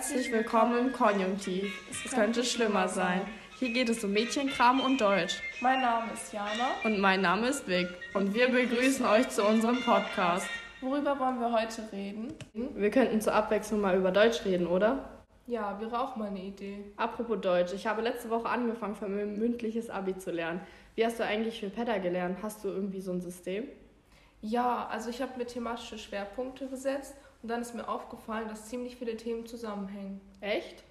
Herzlich willkommen im Konjunktiv. Es könnte schlimmer sein. Hier geht es um Mädchenkram und Deutsch. Mein Name ist Jana. Und mein Name ist Vic. Und wir begrüßen euch zu unserem Podcast. Worüber wollen wir heute reden? Wir könnten zur Abwechslung mal über Deutsch reden, oder? Ja, wäre auch mal eine Idee. Apropos Deutsch, ich habe letzte Woche angefangen, für mein mündliches Abi zu lernen. Wie hast du eigentlich für Pedda gelernt? Hast du irgendwie so ein System? Ja, also ich habe mir thematische Schwerpunkte gesetzt und dann ist mir aufgefallen, dass ziemlich viele Themen zusammenhängen. Echt?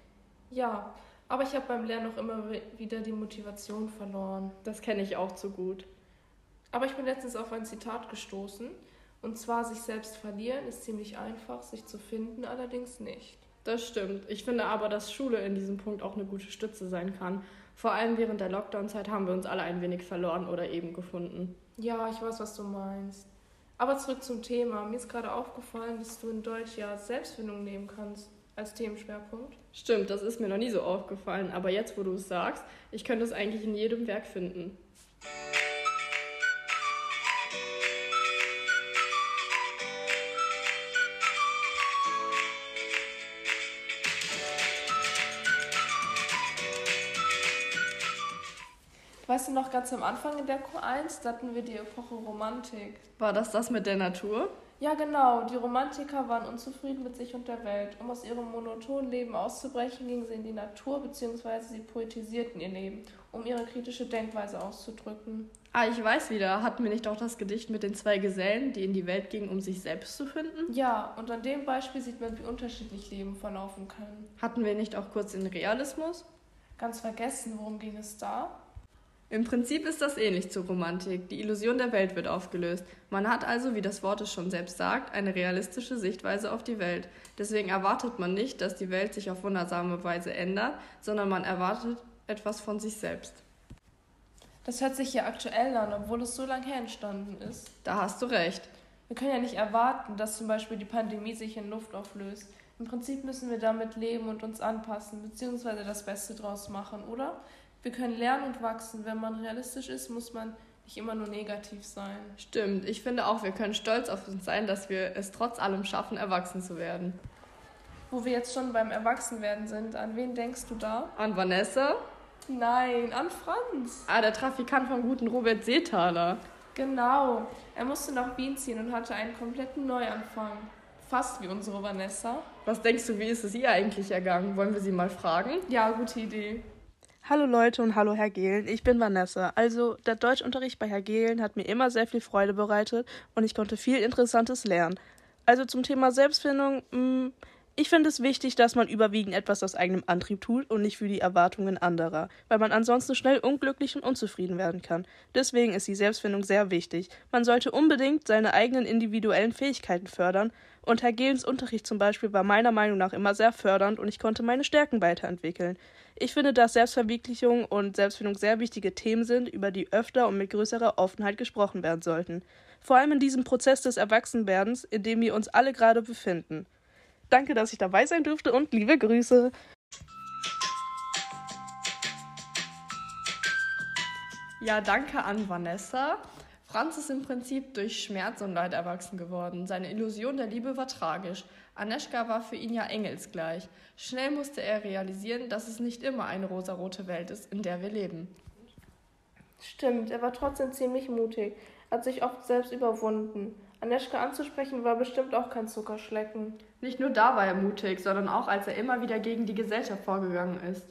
Ja, aber ich habe beim Lernen auch immer wieder die Motivation verloren. Das kenne ich auch zu gut. Aber ich bin letztens auf ein Zitat gestoßen. Und zwar, sich selbst verlieren ist ziemlich einfach, sich zu finden allerdings nicht. Das stimmt. Ich finde aber, dass Schule in diesem Punkt auch eine gute Stütze sein kann. Vor allem während der Lockdown-Zeit haben wir uns alle ein wenig verloren oder eben gefunden. Ja, ich weiß, was du meinst. Aber zurück zum Thema. Mir ist gerade aufgefallen, dass du in Deutsch ja Selbstfindung nehmen kannst als Themenschwerpunkt. Stimmt, das ist mir noch nie so aufgefallen. Aber jetzt, wo du es sagst, ich könnte es eigentlich in jedem Werk finden. Weißt du noch ganz am Anfang in der Q1, da hatten wir die Epoche Romantik. War das das mit der Natur? Ja, genau. Die Romantiker waren unzufrieden mit sich und der Welt. Um aus ihrem monotonen Leben auszubrechen, gingen sie in die Natur bzw. sie poetisierten ihr Leben, um ihre kritische Denkweise auszudrücken. Ah, ich weiß wieder. Hatten wir nicht auch das Gedicht mit den zwei Gesellen, die in die Welt gingen, um sich selbst zu finden? Ja, und an dem Beispiel sieht man, wie unterschiedlich Leben verlaufen kann. Hatten wir nicht auch kurz den Realismus? Ganz vergessen, worum ging es da? Im Prinzip ist das ähnlich zur Romantik. Die Illusion der Welt wird aufgelöst. Man hat also, wie das Wort es schon selbst sagt, eine realistische Sichtweise auf die Welt. Deswegen erwartet man nicht, dass die Welt sich auf wundersame Weise ändert, sondern man erwartet etwas von sich selbst. Das hört sich ja aktuell an, obwohl es so lange her entstanden ist. Da hast du recht. Wir können ja nicht erwarten, dass zum Beispiel die Pandemie sich in Luft auflöst. Im Prinzip müssen wir damit leben und uns anpassen, beziehungsweise das Beste draus machen, oder? Wir können lernen und wachsen. Wenn man realistisch ist, muss man nicht immer nur negativ sein. Stimmt. Ich finde auch, wir können stolz auf uns sein, dass wir es trotz allem schaffen, erwachsen zu werden. Wo wir jetzt schon beim Erwachsenwerden sind, an wen denkst du da? An Vanessa? Nein, an Franz. Ah, der Trafikant vom guten Robert Seethaler. Genau. Er musste nach Wien ziehen und hatte einen kompletten Neuanfang. Fast wie unsere Vanessa. Was denkst du, wie ist es ihr eigentlich ergangen? Wollen wir sie mal fragen? Ja, gute Idee. Hallo Leute und hallo Herr Gehlen, ich bin Vanessa. Also der Deutschunterricht bei Herr Gehlen hat mir immer sehr viel Freude bereitet und ich konnte viel Interessantes lernen. Also zum Thema Selbstfindung, mh, mm, ich finde es wichtig, dass man überwiegend etwas aus eigenem Antrieb tut und nicht für die Erwartungen anderer, weil man ansonsten schnell unglücklich und unzufrieden werden kann. Deswegen ist die Selbstfindung sehr wichtig. Man sollte unbedingt seine eigenen individuellen Fähigkeiten fördern und Herr Gehlens Unterricht zum Beispiel war meiner Meinung nach immer sehr fördernd und ich konnte meine Stärken weiterentwickeln. Ich finde, dass Selbstverwirklichung und Selbstfindung sehr wichtige Themen sind, über die öfter und mit größerer Offenheit gesprochen werden sollten. Vor allem in diesem Prozess des Erwachsenwerdens, in dem wir uns alle gerade befinden. Danke, dass ich dabei sein durfte und liebe Grüße. Ja, danke an Vanessa. Franz ist im Prinzip durch Schmerz und Leid erwachsen geworden. Seine Illusion der Liebe war tragisch. Aneschka war für ihn ja engelsgleich. Schnell musste er realisieren, dass es nicht immer eine rosarote Welt ist, in der wir leben. Stimmt, er war trotzdem ziemlich mutig, hat sich oft selbst überwunden. Aneschka anzusprechen war bestimmt auch kein Zuckerschlecken. Nicht nur da war er mutig, sondern auch als er immer wieder gegen die Gesellschaft vorgegangen ist.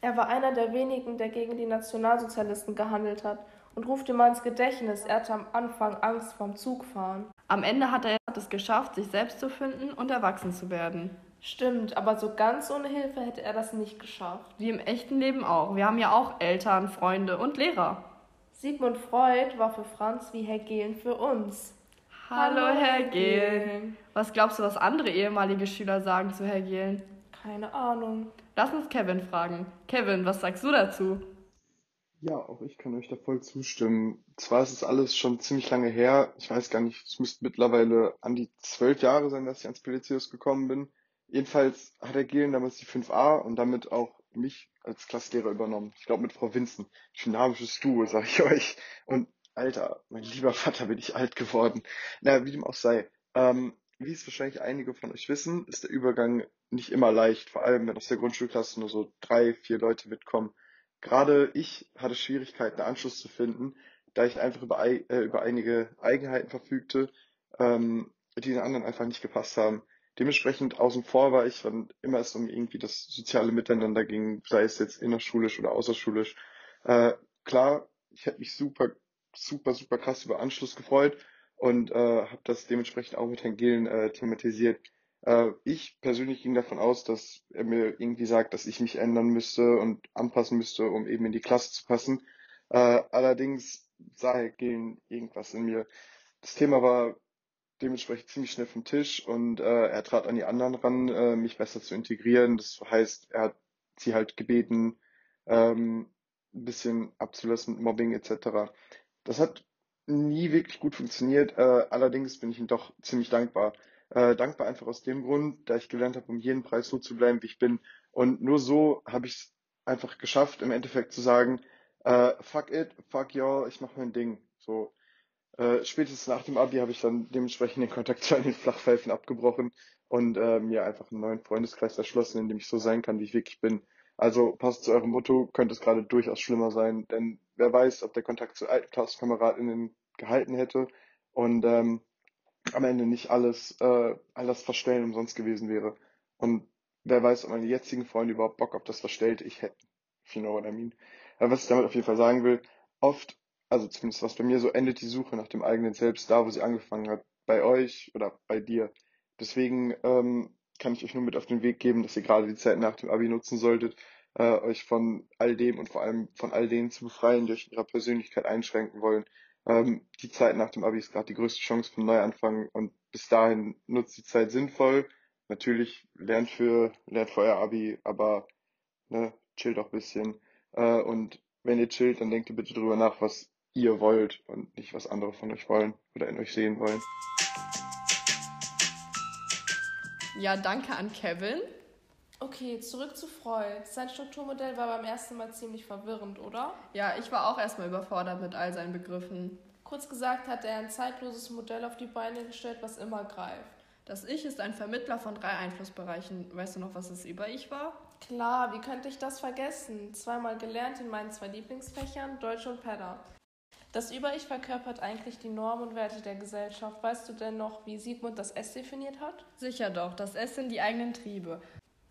Er war einer der wenigen, der gegen die Nationalsozialisten gehandelt hat und ruft mal ins Gedächtnis, er hatte am Anfang Angst vorm Zugfahren. Am Ende hat er es geschafft, sich selbst zu finden und erwachsen zu werden. Stimmt, aber so ganz ohne Hilfe hätte er das nicht geschafft. Wie im echten Leben auch. Wir haben ja auch Eltern, Freunde und Lehrer. Sigmund Freud war für Franz wie Herr Gehlen für uns. Hallo, Herr Gehlen. Was glaubst du, was andere ehemalige Schüler sagen zu Herr Gehlen? Keine Ahnung. Lass uns Kevin fragen. Kevin, was sagst du dazu? Ja, auch ich kann euch da voll zustimmen. Zwar ist es alles schon ziemlich lange her. Ich weiß gar nicht, es müsste mittlerweile an die zwölf Jahre sein, dass ich ans Pelizius gekommen bin. Jedenfalls hat er Gehlen damals die 5a und damit auch mich als Klasslehrer übernommen. Ich glaube mit Frau Vincent. Dynamisches Duo, sag ich euch. Und Alter, mein lieber Vater, bin ich alt geworden. Na, wie dem auch sei. Ähm, wie es wahrscheinlich einige von euch wissen, ist der Übergang nicht immer leicht, vor allem wenn aus der Grundschulklasse nur so drei, vier Leute mitkommen. Gerade ich hatte Schwierigkeiten, Anschluss zu finden, da ich einfach über, äh, über einige Eigenheiten verfügte, ähm, die den anderen einfach nicht gepasst haben. Dementsprechend außen vor war ich, wann immer es um irgendwie das soziale Miteinander ging, sei es jetzt innerschulisch oder außerschulisch. Äh, klar, ich hätte mich super, super, super krass über Anschluss gefreut und äh, habe das dementsprechend auch mit Herrn Gehlen äh, thematisiert. Äh, ich persönlich ging davon aus, dass er mir irgendwie sagt, dass ich mich ändern müsste und anpassen müsste, um eben in die Klasse zu passen. Äh, allerdings sah Herr Gehlen irgendwas in mir. Das Thema war dementsprechend ziemlich schnell vom Tisch und äh, er trat an die anderen ran, mich besser zu integrieren. Das heißt, er hat sie halt gebeten, ähm, ein bisschen abzulassen, Mobbing etc. Das hat nie wirklich gut funktioniert. Allerdings bin ich ihm doch ziemlich dankbar. Äh, dankbar einfach aus dem Grund, da ich gelernt habe, um jeden Preis so zu bleiben, wie ich bin. Und nur so habe ich es einfach geschafft, im Endeffekt zu sagen, äh, fuck it, fuck y'all, ich mach mein Ding. So, äh, spätestens nach dem Abi habe ich dann dementsprechend den Kontakt zu den Flachpfeifen abgebrochen und äh, mir einfach einen neuen Freundeskreis erschlossen, in dem ich so sein kann, wie ich wirklich bin. Also passt zu eurem Motto, könnte es gerade durchaus schlimmer sein, denn wer weiß, ob der Kontakt zu alten KlasskameraDinnen gehalten hätte und ähm, am Ende nicht alles, äh, alles Verstellen umsonst gewesen wäre. Und wer weiß, ob meine jetzigen Freunde überhaupt Bock auf das Verstellte ich hätte. If you know what I mean. Aber was ich damit auf jeden Fall sagen will, oft, also zumindest was bei mir so endet die Suche nach dem eigenen Selbst da, wo sie angefangen hat. Bei euch oder bei dir. Deswegen ähm, kann ich euch nur mit auf den Weg geben, dass ihr gerade die Zeit nach dem Abi nutzen solltet, äh, euch von all dem und vor allem von all denen zu befreien, die euch in ihrer Persönlichkeit einschränken wollen. Ähm, die Zeit nach dem Abi ist gerade die größte Chance für Neuanfang und bis dahin nutzt die Zeit sinnvoll. Natürlich lernt für, lernt für euer Abi, aber ne, chillt auch bisschen. Äh, und wenn ihr chillt, dann denkt ihr bitte drüber nach, was ihr wollt und nicht, was andere von euch wollen oder in euch sehen wollen. Ja, danke an Kevin. Okay, zurück zu Freud. Sein Strukturmodell war beim ersten Mal ziemlich verwirrend, oder? Ja, ich war auch erstmal überfordert mit all seinen Begriffen. Kurz gesagt hat er ein zeitloses Modell auf die Beine gestellt, was immer greift. Das Ich ist ein Vermittler von drei Einflussbereichen. Weißt du noch, was das Über-Ich war? Klar, wie könnte ich das vergessen? Zweimal gelernt in meinen zwei Lieblingsfächern, Deutsch und Pedder. Das Über-Ich verkörpert eigentlich die Normen und Werte der Gesellschaft. Weißt du denn noch, wie Sigmund das S definiert hat? Sicher doch, das S sind die eigenen Triebe.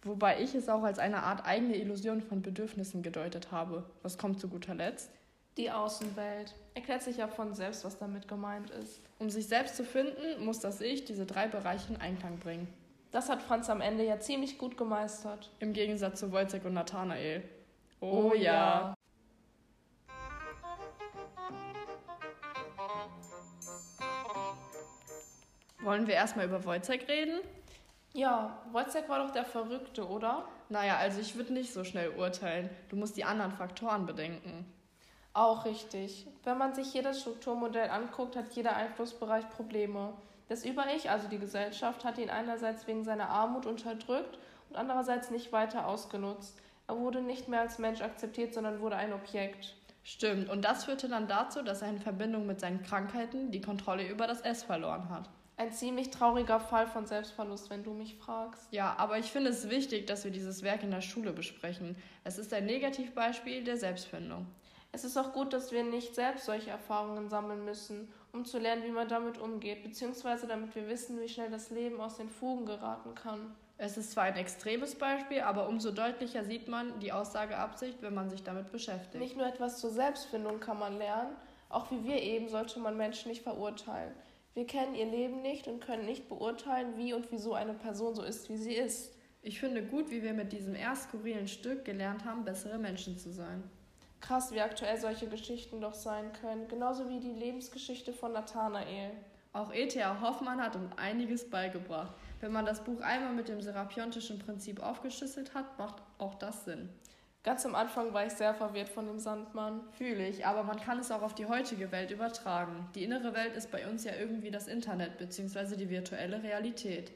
Wobei ich es auch als eine Art eigene Illusion von Bedürfnissen gedeutet habe. Was kommt zu guter Letzt? Die Außenwelt. Erklärt sich ja von selbst, was damit gemeint ist. Um sich selbst zu finden, muss das Ich diese drei Bereiche in Einklang bringen. Das hat Franz am Ende ja ziemlich gut gemeistert. Im Gegensatz zu Wojciech und Nathanael. Oh, oh ja. Wollen wir erstmal über Wojciech reden? Ja, Wojciech war doch der Verrückte, oder? Naja, also ich würde nicht so schnell urteilen. Du musst die anderen Faktoren bedenken. Auch richtig. Wenn man sich jedes Strukturmodell anguckt, hat jeder Einflussbereich Probleme. Das Über-Ich, also die Gesellschaft, hat ihn einerseits wegen seiner Armut unterdrückt und andererseits nicht weiter ausgenutzt. Er wurde nicht mehr als Mensch akzeptiert, sondern wurde ein Objekt. Stimmt, und das führte dann dazu, dass er in Verbindung mit seinen Krankheiten die Kontrolle über das S verloren hat. Ein ziemlich trauriger Fall von Selbstverlust, wenn du mich fragst. Ja, aber ich finde es wichtig, dass wir dieses Werk in der Schule besprechen. Es ist ein Negativbeispiel der Selbstfindung. Es ist auch gut, dass wir nicht selbst solche Erfahrungen sammeln müssen, um zu lernen, wie man damit umgeht, beziehungsweise damit wir wissen, wie schnell das Leben aus den Fugen geraten kann. Es ist zwar ein extremes Beispiel, aber umso deutlicher sieht man die Aussageabsicht, wenn man sich damit beschäftigt. Nicht nur etwas zur Selbstfindung kann man lernen, auch wie wir eben sollte man Menschen nicht verurteilen. Wir kennen ihr Leben nicht und können nicht beurteilen, wie und wieso eine Person so ist, wie sie ist. Ich finde gut, wie wir mit diesem eher skurrilen Stück gelernt haben, bessere Menschen zu sein. Krass, wie aktuell solche Geschichten doch sein können, genauso wie die Lebensgeschichte von Nathanael. Auch E.T.A. Hoffmann hat uns einiges beigebracht. Wenn man das Buch einmal mit dem serapiontischen Prinzip aufgeschlüsselt hat, macht auch das Sinn. Ganz am Anfang war ich sehr verwirrt von dem Sandmann. Fühle ich, aber man kann es auch auf die heutige Welt übertragen. Die innere Welt ist bei uns ja irgendwie das Internet bzw. die virtuelle Realität.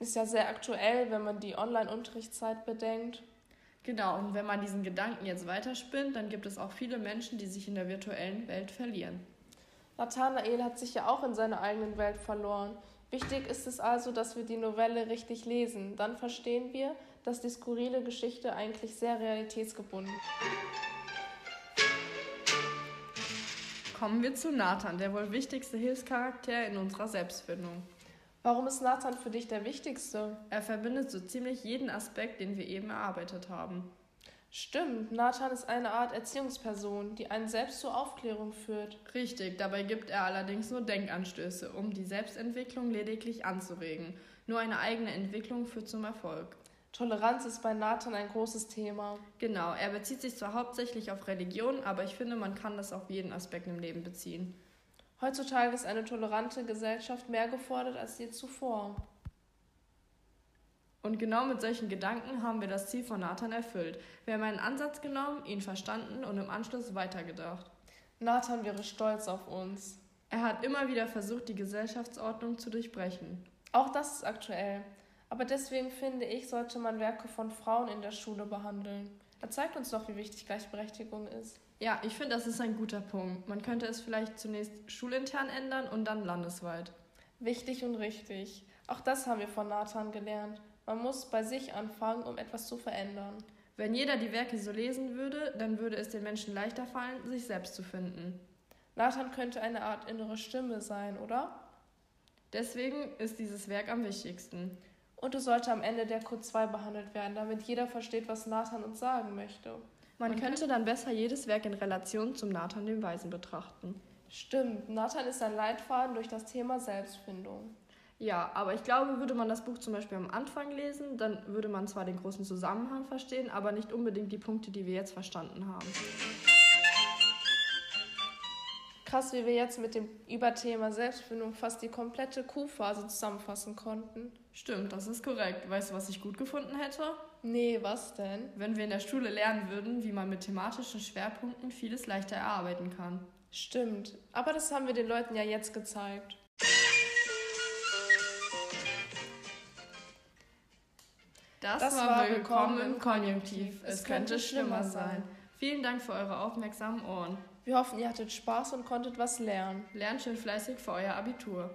Ist ja sehr aktuell, wenn man die Online-Unterrichtszeit bedenkt. Genau, und wenn man diesen Gedanken jetzt weiterspinnt, dann gibt es auch viele Menschen, die sich in der virtuellen Welt verlieren. Nathanael hat sich ja auch in seiner eigenen Welt verloren. Wichtig ist es also, dass wir die Novelle richtig lesen. Dann verstehen wir, dass die skurrile Geschichte eigentlich sehr realitätsgebunden ist. Kommen wir zu Nathan, der wohl wichtigste Hilfscharakter in unserer Selbstfindung. Warum ist Nathan für dich der wichtigste? Er verbindet so ziemlich jeden Aspekt, den wir eben erarbeitet haben. Stimmt, Nathan ist eine Art Erziehungsperson, die einen selbst zur Aufklärung führt. Richtig, dabei gibt er allerdings nur Denkanstöße, um die Selbstentwicklung lediglich anzuregen. Nur eine eigene Entwicklung führt zum Erfolg. Toleranz ist bei Nathan ein großes Thema. Genau, er bezieht sich zwar hauptsächlich auf Religion, aber ich finde, man kann das auf jeden Aspekt im Leben beziehen. Heutzutage ist eine tolerante Gesellschaft mehr gefordert als je zuvor. Und genau mit solchen Gedanken haben wir das Ziel von Nathan erfüllt. Wir haben einen Ansatz genommen, ihn verstanden und im Anschluss weitergedacht. Nathan wäre stolz auf uns. Er hat immer wieder versucht, die Gesellschaftsordnung zu durchbrechen. Auch das ist aktuell. Aber deswegen finde ich, sollte man Werke von Frauen in der Schule behandeln. Er zeigt uns doch, wie wichtig Gleichberechtigung ist. Ja, ich finde, das ist ein guter Punkt. Man könnte es vielleicht zunächst schulintern ändern und dann landesweit. Wichtig und richtig. Auch das haben wir von Nathan gelernt. Man muss bei sich anfangen, um etwas zu verändern. Wenn jeder die Werke so lesen würde, dann würde es den Menschen leichter fallen, sich selbst zu finden. Nathan könnte eine Art innere Stimme sein, oder? Deswegen ist dieses Werk am wichtigsten. Und es sollte am Ende der Code 2 behandelt werden, damit jeder versteht, was Nathan uns sagen möchte. Man, Man könnte dann besser jedes Werk in Relation zum Nathan dem Weisen betrachten. Stimmt, Nathan ist ein Leitfaden durch das Thema Selbstfindung. Ja, aber ich glaube, würde man das Buch zum Beispiel am Anfang lesen, dann würde man zwar den großen Zusammenhang verstehen, aber nicht unbedingt die Punkte, die wir jetzt verstanden haben. Krass, wie wir jetzt mit dem Überthema Selbstfindung fast die komplette Q-Phase zusammenfassen konnten. Stimmt, das ist korrekt. Weißt du, was ich gut gefunden hätte? Nee, was denn? Wenn wir in der Schule lernen würden, wie man mit thematischen Schwerpunkten vieles leichter erarbeiten kann. Stimmt, aber das haben wir den Leuten ja jetzt gezeigt. Das, das war, war Willkommen im Konjunktiv. Es könnte schlimmer sein. Vielen Dank für eure aufmerksamen Ohren. Wir hoffen, ihr hattet Spaß und konntet was lernen. Lernt schön fleißig für euer Abitur.